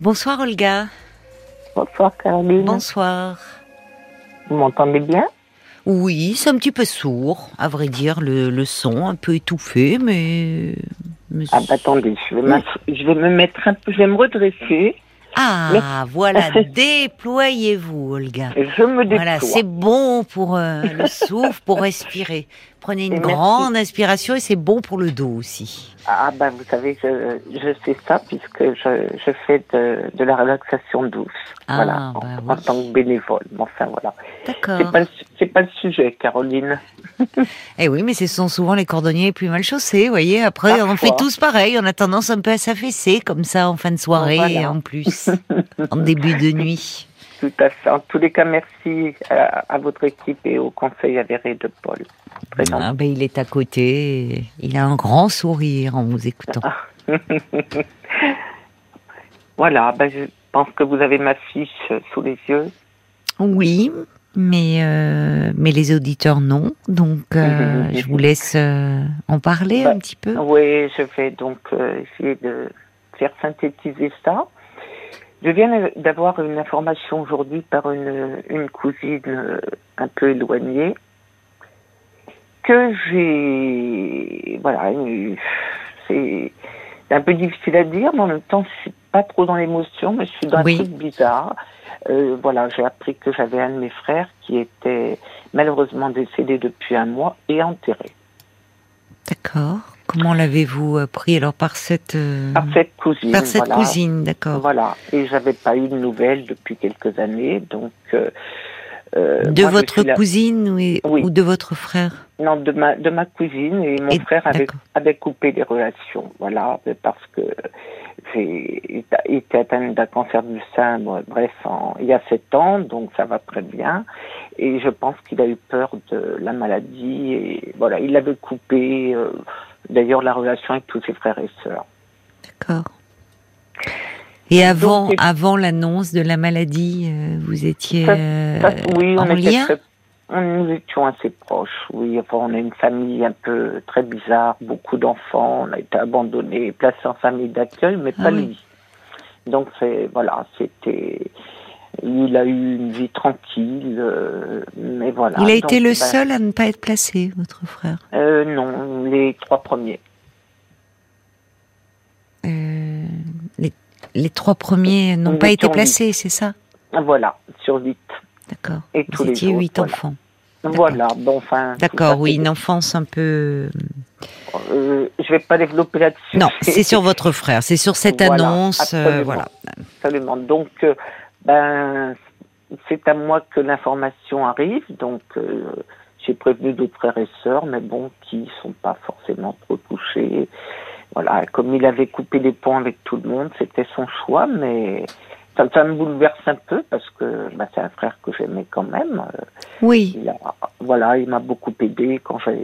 Bonsoir Olga. Bonsoir Caroline. Bonsoir. Vous m'entendez bien? Oui, c'est un petit peu sourd, à vrai dire, le, le son, un peu étouffé, mais... mais Ah bah attendez, je vais, m'ass- je vais me mettre un peu, je vais me redresser. Ah, voilà, déployez-vous Olga. Je me déploie. Voilà, c'est bon pour euh, le souffle, pour respirer. Prenez une Et merci. grande inspiration et c'est bon pour le dos aussi. Ah bah vous savez, je, je sais ça puisque je, je fais de, de la relaxation douce. Ah, voilà, en, bah en oui. tant que bénévole. Enfin voilà. C'est D'accord. pas, le c'est pas le sujet, Caroline. Eh oui, mais ce sont souvent les cordonniers les plus mal chaussés, vous voyez. Après, on Parfois. fait tous pareil. On a tendance un peu à s'affaisser comme ça en fin de soirée, Voilà. en plus, en début de nuit. Tout à fait. En tous les cas, merci à, à votre équipe et au conseil avéré de Paul. Ah ben, il est à côté. Il a un grand sourire en vous écoutant. Voilà, bah, je pense que vous avez ma fiche euh, sous les yeux. Oui, mais euh, mais les auditeurs non. Donc, euh, je vous laisse euh, en parler Bah, un petit peu. Oui, je vais donc essayer de faire synthétiser ça. Je viens d'avoir une information aujourd'hui par une, une cousine euh, un peu éloignée que j'ai voilà c'est c'est un peu difficile à dire mais en même temps je suis pas trop dans l'émotion mais je suis dans Oui. un truc bizarre Euh, voilà j'ai appris que j'avais un de mes frères qui était malheureusement décédé depuis un mois et enterré D'accord. Comment l'avez-vous euh, pris alors par cette euh, par cette cousine par cette voilà. cousine, d'accord. Voilà, et j'avais pas eu de nouvelles depuis quelques années, donc. euh, euh, De moi, votre cousine ou, Oui. ou de votre frère? Non, de ma de ma cousine et mon Et- frère avait coupé les relations, voilà, parce que j'ai il était atteint d'un cancer du sein, bref, en- il y a sept ans, donc ça va très bien, et je pense qu'il a eu peur de la maladie et voilà, il avait coupé. euh, D'ailleurs, la relation avec tous ses frères et sœurs. D'accord. Et avant, avant l'annonce de la maladie, euh, vous étiez euh, Ça, oui, en on lien très- on- nous étions assez proches, oui. Enfin, on a une famille un peu très bizarre, beaucoup d'enfants, on a été abandonnés, placés en famille d'accueil, mais Ah pas oui. lui. Donc, voilà, c'était, il a eu une vie tranquille, euh, mais voilà. Il a Donc, été le ben, seul à ne pas être placé, votre frère? euh, non, les trois premiers. Euh, les, les trois premiers n'ont pas été placés, c'est ça? Voilà, sur huit. D'accord. Et Vous tous les autres, huit voilà. enfants. Voilà, bon, enfin. D'accord, oui, une enfance un peu. euh, je vais pas développer là-dessus. Non, c'est sur votre frère, c'est sur cette Voilà, annonce. euh, voilà. Absolument. Donc, euh, ben, c'est à moi que l'information arrive. Donc, euh, j'ai prévenu d'autres frères et sœurs, mais bon, qui sont pas forcément trop touchés. Voilà, comme il avait coupé les ponts avec tout le monde, c'était son choix, mais ça, ça me bouleverse un peu parce que ben, c'est un frère que j'aimais quand même. Euh, Oui, il a, voilà, il m'a beaucoup aidé quand j'ai,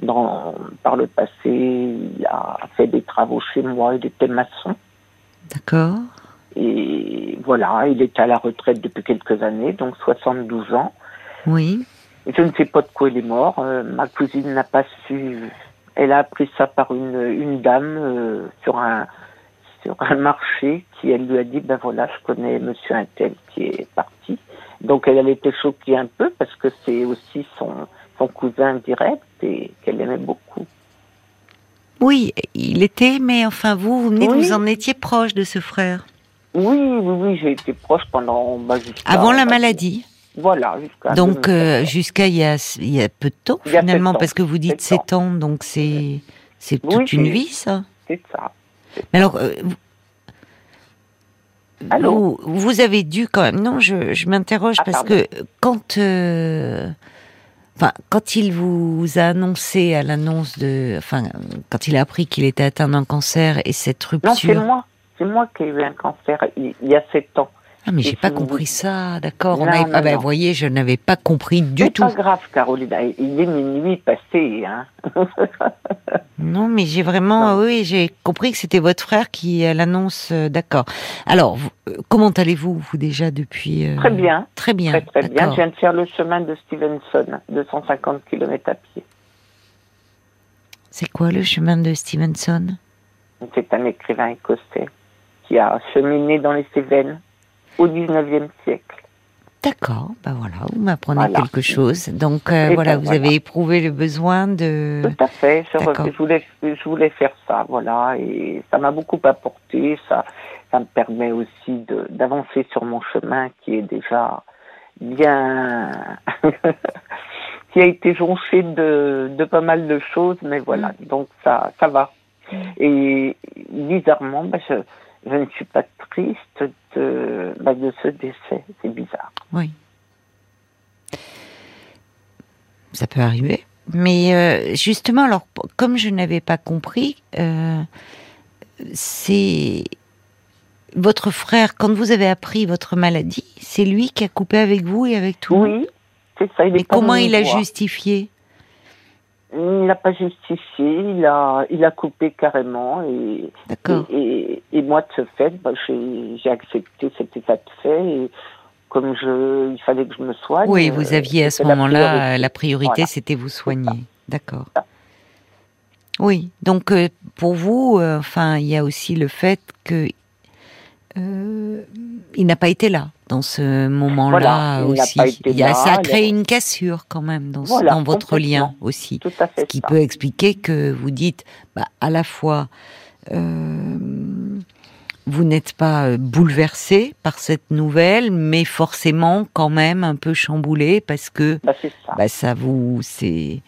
dans, par le passé, il a fait des travaux chez moi, il était maçon. d'accord. Et voilà, il était à la retraite depuis quelques années, donc 72 ans. Oui, Et je ne sais pas de quoi il est mort. Euh, ma cousine n'a pas su. Elle a appris ça par une, une dame euh, sur un sur un marché qui elle lui a dit ben voilà je connais Monsieur Intel qui est parti. Donc elle, elle était choquée un peu parce que c'est aussi son son cousin direct et qu'elle aimait beaucoup. oui, il était, mais enfin vous, vous venez de Oui. vous en étiez proche de ce frère. Oui oui oui j'ai été proche pendant bah, Avant la bah, maladie. Voilà jusqu'à Donc 2014. euh, jusqu'à il y a il y a peu de temps finalement parce que vous dites Sept ans. 7 ans donc c'est Oui, toute une vie ça. c'est ça. Mais alors euh, vous- Allô vous, vous avez dû quand même non je, je m'interroge Ah, parce pardon. que quand euh, enfin quand il vous a annoncé à l'annonce de enfin quand il a appris qu'il était atteint d'un cancer et cette Non, c'est rupture moi. C'est moi qui ai eu un cancer il, y a sept ans. ah mais j'ai pas compris ça d'accord on non, ah ben vous voyez je n'avais pas compris du C'est tout pas grave, Caroline. Il est minuit passé. Hein. Non, mais j'ai vraiment, Non. oui, j'ai compris que c'était votre frère qui à l'annonce. euh, D'accord. Alors, euh, comment allez-vous, vous déjà depuis euh, Très bien. Très bien. Très, très bien. Je viens de faire le chemin de Stevenson, 250 km à pied. C'est quoi le chemin de Stevenson? C'est un écrivain écossais qui a cheminé dans les Cévennes au 19e siècle. D'accord, ben voilà, vous m'apprenez quelque chose. Donc euh, voilà, ben vous avez éprouvé le besoin de. Tout à fait. Je, voulais, je voulais faire ça, voilà, et ça m'a beaucoup apporté. Ça, ça me permet aussi d'avancer sur mon chemin qui est déjà bien, qui a été jonché de, de pas mal de choses, mais voilà. Mm. Donc ça, ça va. Mm. Et bizarrement, ben, je, je ne suis pas triste de, bah, de ce décès. C'est bizarre. Oui. Ça peut arriver. Mais euh, justement, alors, comme je n'avais pas compris, euh, c'est votre frère, quand vous avez appris votre maladie, c'est lui qui a coupé avec vous et avec tout Oui, c'est ça. Mais comment il a justifié? Il n'a pas justifié, il a, il a coupé carrément et, et, et, moi de ce fait, bah, j'ai accepté cet état de fait et comme je, il fallait que je me soigne. Oui, vous aviez à ce moment-là la priorité, c'était vous soigner. D'accord. Oui, donc euh, pour vous, euh, enfin, il y a aussi le fait que euh, il n'a pas été là dans ce moment-là aussi. Il y a, ça a créé une cassure quand même dans, dans votre lien aussi. Tout à fait ce qui peut expliquer que vous dites bah, à la fois euh, vous n'êtes pas euh, bouleversé par cette nouvelle, mais forcément quand même un peu chamboulé parce que bah, ça. Bah, ça vous c'est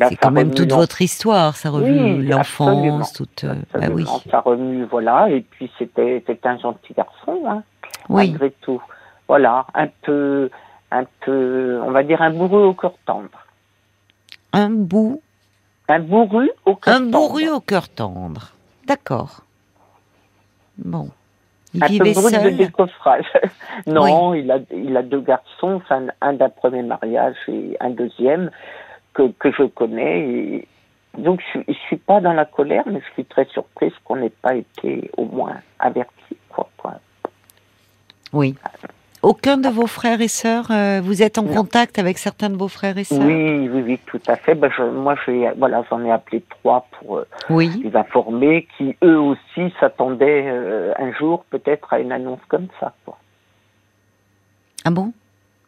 c'est quand même toute votre histoire, ça remue l'enfance, toute. Euh, bah oui. Ça remue, voilà. Et puis c'était c'était un gentil garçon, hein, oui. malgré tout. Voilà, un peu, un peu, on va dire un bourru au cœur tendre. Un bout. Un bourru au cœur tendre. Un bourru au cœur tendre. D'accord. Bon. Il un peu de décoffrage. non, il a il a deux garçons, enfin un d'un premier mariage et un deuxième que, que je connais. Et donc, je ne suis pas dans la colère, mais je suis très surprise qu'on n'ait pas été au moins averti. Quoi, Oui. Aucun de vos frères et sœurs, euh, vous êtes en contact avec certains de vos frères et sœurs? Oui, oui, oui, tout à fait. Ben, je, moi, voilà, j'en ai appelé trois pour euh, les informer, qui eux aussi s'attendaient euh, un jour peut-être à une annonce comme ça. Quoi. Ah bon?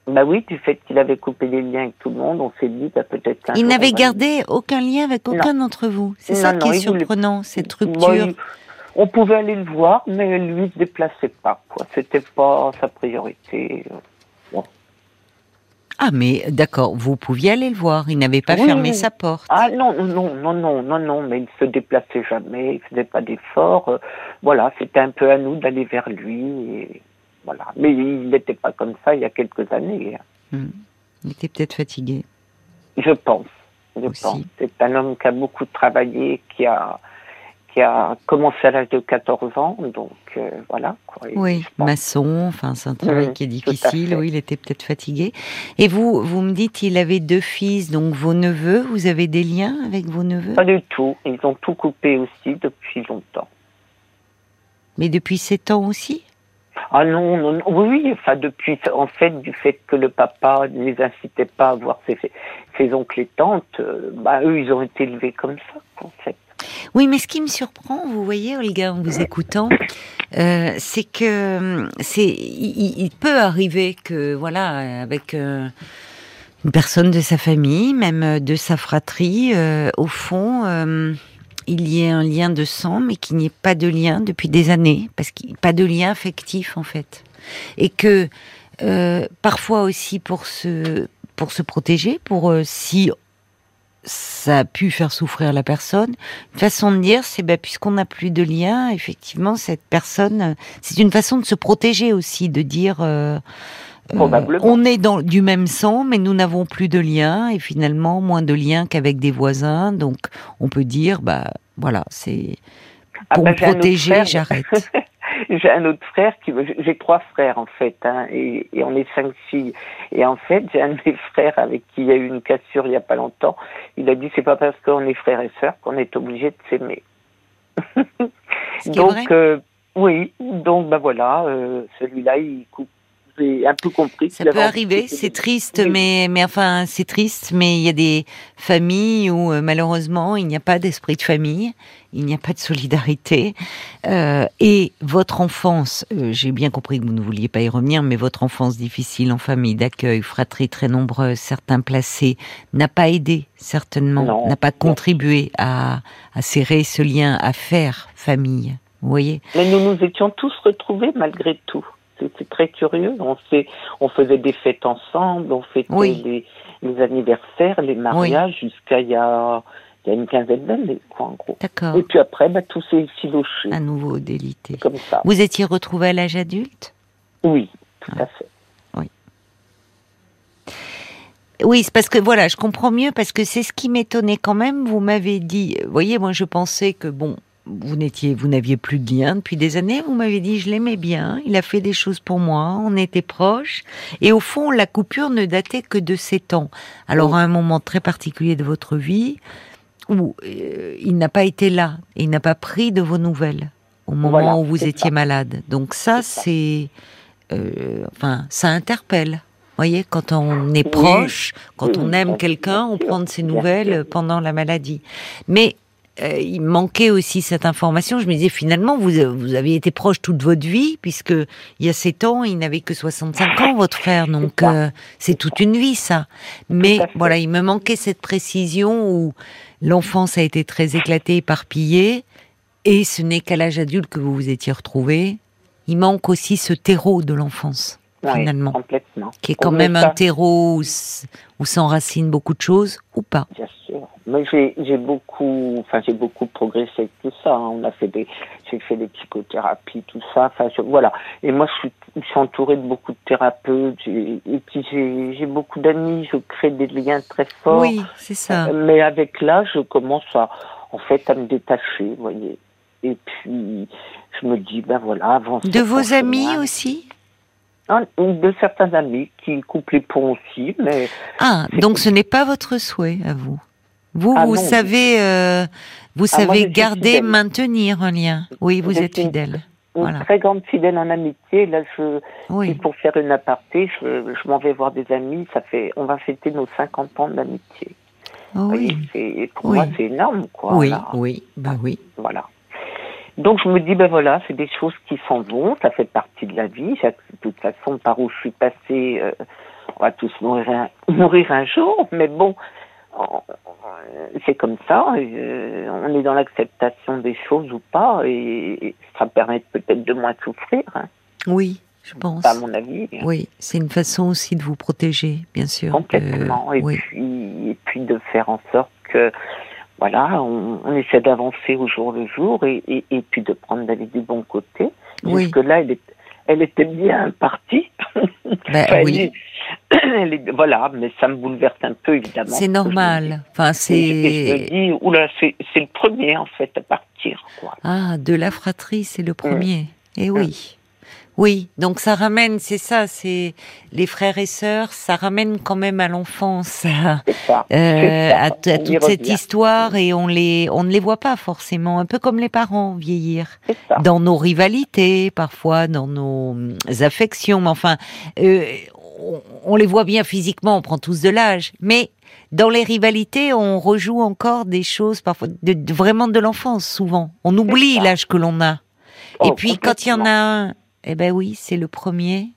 Bah oui, du fait qu'il avait coupé les liens avec tout le monde, on s'est dit bah, peut-être Il n'avait gardé aucun lien avec aucun d'entre vous. C'est ça qui est surprenant, cette rupture. On pouvait aller le voir, mais lui ne se déplaçait pas. Quoi. C'était pas sa priorité. Ah, mais d'accord, vous pouviez aller le voir. Il n'avait pas fermé sa porte. Ah non, non, non, non, non, non, mais il se déplaçait jamais. Il faisait pas d'efforts. Euh, voilà, c'était un peu à nous d'aller vers lui. Et voilà. Mais il n'était pas comme ça il y a quelques années. Hmm. Il était peut-être fatigué. Je pense. Je pense. C'est un homme qui a beaucoup travaillé, qui a, qui a commencé à l'âge de 14 ans, donc euh, voilà. oui, maçon, enfin c'est un travail qui est difficile. Oui, il était peut-être fatigué. Et vous, vous me dites, il avait deux fils, donc vos neveux. Vous avez des liens avec vos neveux? Pas du tout. Ils ont tout coupé aussi depuis longtemps. Mais depuis 7 ans aussi? Ah non, non, oui, enfin depuis, en fait, du fait que le papa ne les incitait pas à voir ses, ses oncles et tantes, euh, bah eux, ils ont été élevés comme ça, en fait. Oui, mais ce qui me surprend, vous voyez, Olga, en vous écoutant, euh, c'est que c'est, il, peut arriver que, voilà, avec euh, une personne de sa famille, même de sa fratrie, au fond il y ait un lien de sang, mais qu'il n'y ait pas de lien depuis des années, parce qu'il n'y a pas de lien affectif en fait. Et que euh, parfois aussi pour se, pour se protéger, pour euh, si ça a pu faire souffrir la personne, une façon de dire, c'est ben, puisqu'on n'a plus de lien, effectivement, cette personne, c'est une façon de se protéger aussi, de dire... Euh, on est dans du même sang, mais nous n'avons plus de lien et finalement moins de lien qu'avec des voisins. Donc, on peut dire, bah voilà, c'est ah pour bah, me protéger, j'arrête. j'ai un autre frère qui j'ai trois frères en fait hein, et, on est cinq filles. Et en fait j'ai un de mes frères avec qui il y a eu une cassure il y a pas longtemps. Il a dit c'est pas parce qu'on est frères et sœurs qu'on est obligé de s'aimer. Donc euh, oui. Donc bah voilà euh, celui-là il coupe j'ai un peu compris. Ça peut arriver, c'est triste, mais mais enfin c'est triste, mais il y a des familles où euh, malheureusement il n'y a pas d'esprit de famille, il n'y a pas de solidarité, euh, et votre enfance, euh, j'ai bien compris que vous ne vouliez pas y revenir, mais votre enfance difficile en famille d'accueil, fratrie très nombreuse, certains placés, n'a pas aidé certainement, n'a pas contribué à, à serrer ce lien, à faire famille. Vous voyez? Mais nous nous étions tous retrouvés malgré tout. C'était très curieux. On, fait, on faisait des fêtes ensemble, on fêtait les, les, anniversaires, les mariages jusqu'à il y a, il y a une quinzaine d'années, quoi, en gros. D'accord. Et puis après, bah, tout s'est filoché. À nouveau délité. Comme ça. Vous étiez retrouvé à l'âge adulte? Oui, tout à fait. Oui. Oui, c'est parce que voilà, je comprends mieux parce que c'est ce qui m'étonnait quand même. Vous m'avez dit, vous voyez, moi je pensais que bon, vous n'étiez, vous n'aviez plus de lien depuis des années. Vous m'avez dit, je l'aimais bien. Il a fait des choses pour moi. On était proches. Et au fond, la coupure ne datait que de sept ans. Alors, à un moment très particulier de votre vie, où euh, il n'a pas été là. Et il n'a pas pris de vos nouvelles au moment où vous étiez malade. Donc ça, c'est, euh, enfin, ça interpelle. Vous voyez, quand on est proche, quand on aime quelqu'un, on prend de ses nouvelles pendant la maladie. Mais euh, il manquait aussi cette information. Je me disais finalement, vous, vous avez été proche toute votre vie, puisque il y a sept ans, il n'avait que 65 ans, votre frère. Donc euh, c'est toute une vie, ça. Mais voilà, il me manquait cette précision où l'enfance a été très éclatée, éparpillée, et ce n'est qu'à l'âge adulte que vous vous étiez retrouvé. Il manque aussi ce terreau de l'enfance, finalement, complètement. qui est quand même un terreau où, où s'enracinent beaucoup de choses, ou pas. Bien sûr. Mais j'ai beaucoup, enfin j'ai beaucoup progressé avec tout ça. Hein. On a fait des, j'ai fait des psychothérapies, tout ça. Enfin voilà. Et moi je suis, je suis entourée de beaucoup de thérapeutes. Et puis j'ai beaucoup d'amis. Je crée des liens très forts. Oui, c'est ça. Mais avec l'âge, je commence à, en fait, à me détacher, vous voyez. Et puis je me dis ben voilà, avant. De vos amis aussi? de certains amis qui couplent pour aussi, mais. Ah, donc ce n'est pas votre souhait à vous? Vous, Ah vous non. savez, euh, vous Ah, savez garder, maintenir un lien. Oui, vous Je êtes fidèle. Une Voilà. très grande fidèle en amitié. Là, je, Oui. Pour faire une aparté, je, je m'en vais voir des amis. Ça fait, on va fêter nos 50 ans d'amitié. Voyez, Oui. pour Oui. moi, c'est énorme, quoi. Oui, là. oui, bah oui. Voilà. Donc je me dis, ben voilà, c'est des choses qui s'en vont, ça fait partie de la vie. De toute façon, par où je suis passée, euh, on va tous mourir un, mourir un jour, mais bon, on- on- c'est comme ça. euh, on est dans l'acceptation des choses ou pas, et, et ça permet peut-être de moins souffrir, hein, Oui, je pense. à mon avis. Oui, c'est une façon aussi de vous protéger, bien sûr. Complètement. Euh, et, oui. puis, et puis de faire en sorte que, voilà, on, on essaie d'avancer au jour le jour et, et, et puis de prendre la vie du bon côté. Oui. Jusque-là, elle, est, elle était bien partie. Enfin, elle oui. elle est- voilà, mais ça me bouleverse un peu, évidemment. C'est normal. Enfin, et je me c'est dis, oula, c'est c'est le premier, en fait, à partir, quoi. ah de la fratrie, c'est le premier. Et oui. Oui, donc ça ramène, c'est ça, c'est les frères et sœurs, ça ramène quand même à l'enfance, à, euh, à, t- à toute cette histoire, et on les, on ne les voit pas forcément, un peu comme les parents vieillir. Dans nos rivalités, parfois dans nos hum, affections, mais enfin, euh, on, on les voit bien physiquement, on prend tous de l'âge, mais dans les rivalités, on rejoue encore des choses parfois de, de- vraiment de l'enfance, souvent. On oublie l'âge que l'on a. Et Oh, puis quand il y en a un, eh ben oui, c'est le premier.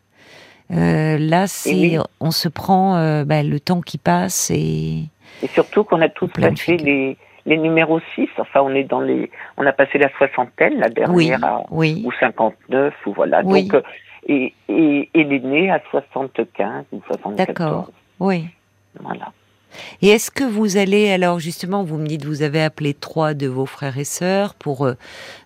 Euh, là, c'est, oui. on se prend euh, ben, le temps qui passe et Et surtout qu'on a tous passé les, les numéros 6. Enfin, on est dans les, on a passé la soixantaine, la oui, dernière à, oui, ou 59, ou voilà. Oui. Donc, euh, et, et, et l'aîné à 75 ou 74. D'accord. oui. Voilà. Et est-ce que vous allez alors justement, vous me dites, vous avez appelé trois de vos frères et sœurs pour euh,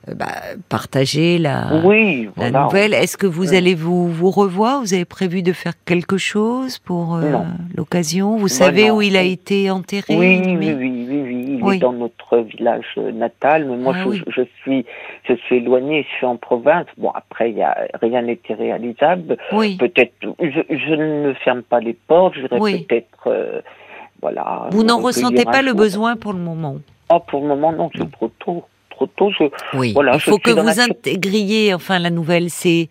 euh, bah, partager la, oui, la voilà. nouvelle. Est-ce que vous Oui. allez vous vous revoir? Vous avez prévu de faire quelque chose pour euh, l'occasion? Vous savez non. où il a été enterré? Oui, mais- oui, oui, oui, oui. Il Oui. est dans notre village euh, natal, mais moi, Ah je, je suis, je suis éloignée, je suis en province. Bon, après, il y a rien n'était réalisable. Oui. Peut-être, je, je ne ferme pas les portes. J'irai Oui. peut-être, euh, voilà. Vous n'en ressentez pas le besoin pour le moment Ah, pour le moment, non, c'est trop tôt. Trop tôt, je, Oui. Voilà, il faut que vous la- intégriez, enfin la nouvelle, c'est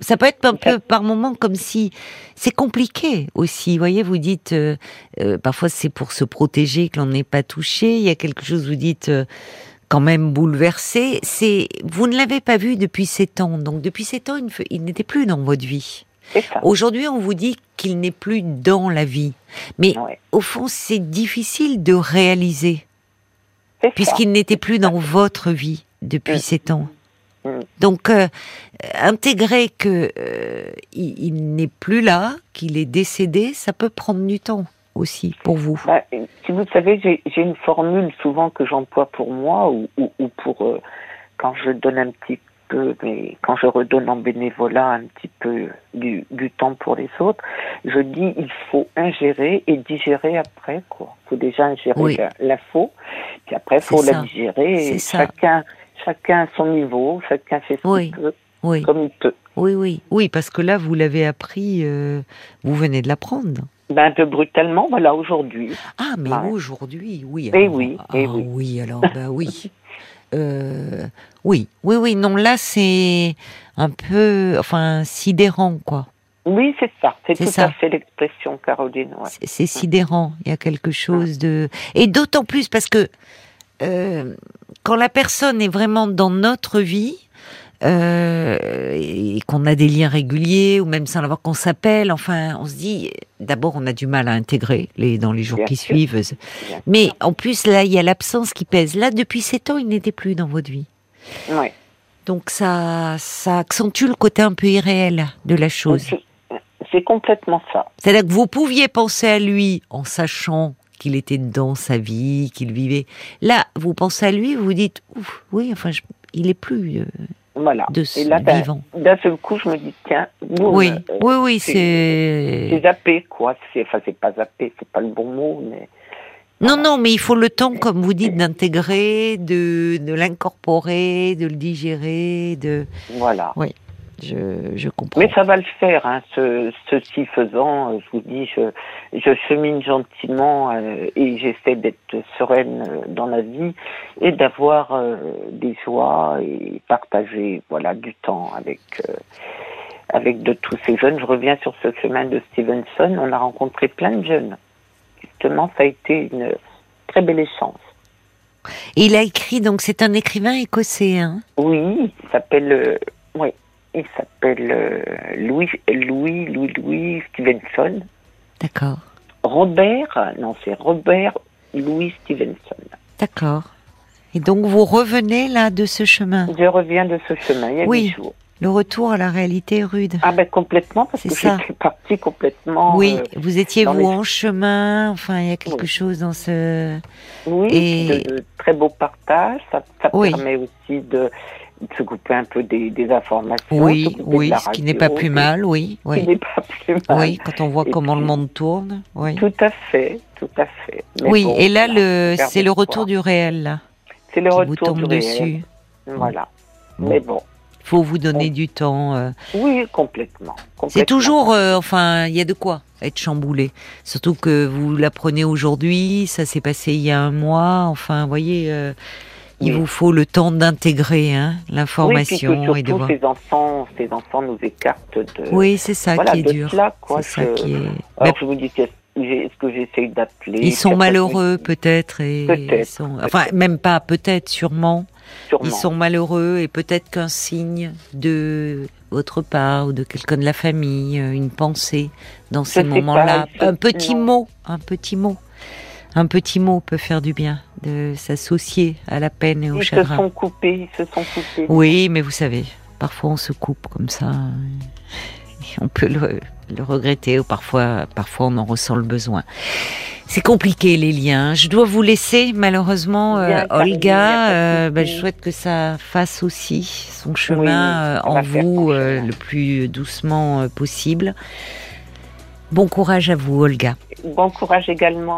ça peut être un peu par moment comme si c'est compliqué aussi. Vous voyez, vous dites euh, euh, parfois c'est pour se protéger que l'on n'est pas touché. Il y a quelque chose vous dites euh, quand même bouleversé. C'est vous ne l'avez pas vu depuis sept ans. Donc depuis sept ans, il, il n'était plus dans votre vie. Aujourd'hui, on vous dit qu'il n'est plus dans la vie. Mais Ouais, au fond, c'est difficile de réaliser puisqu'il n'était plus dans votre vie depuis Mm. sept ans. Mm. Donc, euh, intégrer que euh, il, il n'est plus là, qu'il est décédé, ça peut prendre du temps aussi pour vous. Bah, si vous savez, j'ai j'ai une formule souvent que j'emploie pour moi ou, ou, ou pour euh, quand je donne un petit peu, mais quand je redonne en bénévolat un petit peu du, du temps pour les autres, je dis il faut ingérer et digérer après quoi. Il faut déjà ingérer Oui. la- l'info, puis après il faut la ça. digérer. Et C'est ça. chacun, chacun à son niveau, chacun fait ce Oui. qu'il peut, Oui, comme il peut. oui, oui, oui, parce que là, vous l'avez appris, euh, vous venez de l'apprendre. Ben, un peu brutalement, voilà, aujourd'hui. Ah, mais Ouais. aujourd'hui, oui. Eh alors- oui, ah, eh oui. oui, alors, bah oui. Euh, oui, oui, oui, non, là, c'est un peu, enfin, sidérant, quoi. Oui, c'est ça. C'est tout ça. à fait l'expression, Caroline. ouais. C'est sidérant. Il y a quelque chose de et d'autant plus parce que euh, quand la personne est vraiment dans notre vie euh, et qu'on a des liens réguliers ou même sans l'avoir qu'on s'appelle, enfin, on se dit d'abord on a du mal à intégrer les dans les jours Bien qui sûr. suivent. Bien Mais sûr. en plus là, il y a l'absence qui pèse. Là, depuis sept ans, il n'était plus dans votre vie. Ouais. Donc ça, ça accentue le côté un peu irréel de la chose. C'est- C'est complètement ça. C'est-à-dire que vous pouviez penser à lui en sachant qu'il était dans sa vie, qu'il vivait. Là, vous pensez à lui, vous vous dites, Ouf, oui, enfin, je- il est plus euh, Voilà. de Et ce là, ben, vivant. d'un seul coup, je me dis, tiens, boum, Oui, euh, oui, oui, c'est- c'est. zappé, quoi. Enfin, c'est pas zappé, c'est pas le bon mot, mais Non, non, mais il faut le temps, comme vous dites, d'intégrer, de, de l'incorporer, de le digérer, de. voilà. Je, je comprends. Mais ça va le faire, hein, ce, ceci faisant, euh, je vous dis, je, je chemine gentiment euh, et j'essaie d'être sereine euh, dans la vie et d'avoir euh, des joies et partager voilà du temps avec euh, avec de tous ces jeunes. Je reviens sur ce chemin de Stevenson, on a rencontré plein de jeunes. Justement, ça a été une très belle échange. Et il a écrit, donc c'est un écrivain écossais, hein? Oui, il s'appelle oui, il s'appelle euh, Louis Louis Louis Louis Stevenson. D'accord, Robert, non, c'est Robert Louis Stevenson. d'accord. Et donc vous revenez là de ce chemin? Je reviens de ce chemin il y a Oui. jours. Le retour à la réalité est rude. Ah ben complètement, parce que j'étais partie complètement. oui, euh, vous étiez vous les- en chemin. Enfin, il y a quelque Oui. chose dans ce. oui, Et- de, de très beaux partages. Ça, ça Oui. permet aussi de se couper un peu des, des informations. Oui, oui, ce qui n'est pas plus ce mal, oui, qui oui, n'est pas plus mal. oui. Quand on voit Et comment le monde tourne, oui. Tout à fait, tout à fait. Mais Oui, bon, et là, le, c'est le retour du réel là, C'est le qui vous retour tombe du réel. dessus. Voilà. Bon. Mais bon, Il faut vous donner du temps. euh. oui, complètement. C'est toujours, euh, enfin, il y a de quoi être chamboulé. Surtout que vous l'apprenez aujourd'hui, ça s'est passé il y a un mois. Enfin, vous voyez, euh, il Oui. vous faut le temps d'intégrer hein, oui, l'information et de voir. ces enfants, ces enfants nous écartent de, Oui, c'est ça voilà, qui est de cela, quoi. C'est ça qui est. Alors je vous dis est-ce que j'essaye d'appeler? Ils sont malheureux peut-être et Peut-être, ils sont- enfin même pas peut-être sûrement. Sûrement. Ils sont malheureux et peut-être qu'un signe de votre part ou de quelqu'un de la famille, euh, une pensée dans ces moments-là, un petit mot, un petit mot, un petit mot peut faire du bien, de s'associer à la peine et au Ils se chagrin. sont coupés, ils se sont coupés. Oui, mais vous savez, parfois on se coupe comme ça. et On peut le, le regretter ou parfois, parfois on en ressent le besoin. C'est compliqué les liens. Je dois vous laisser malheureusement, euh, Olga. euh, bah, je souhaite que ça fasse aussi son Oui, chemin euh, en vous le plus doucement possible. Bon courage à vous, Olga. Bon courage également.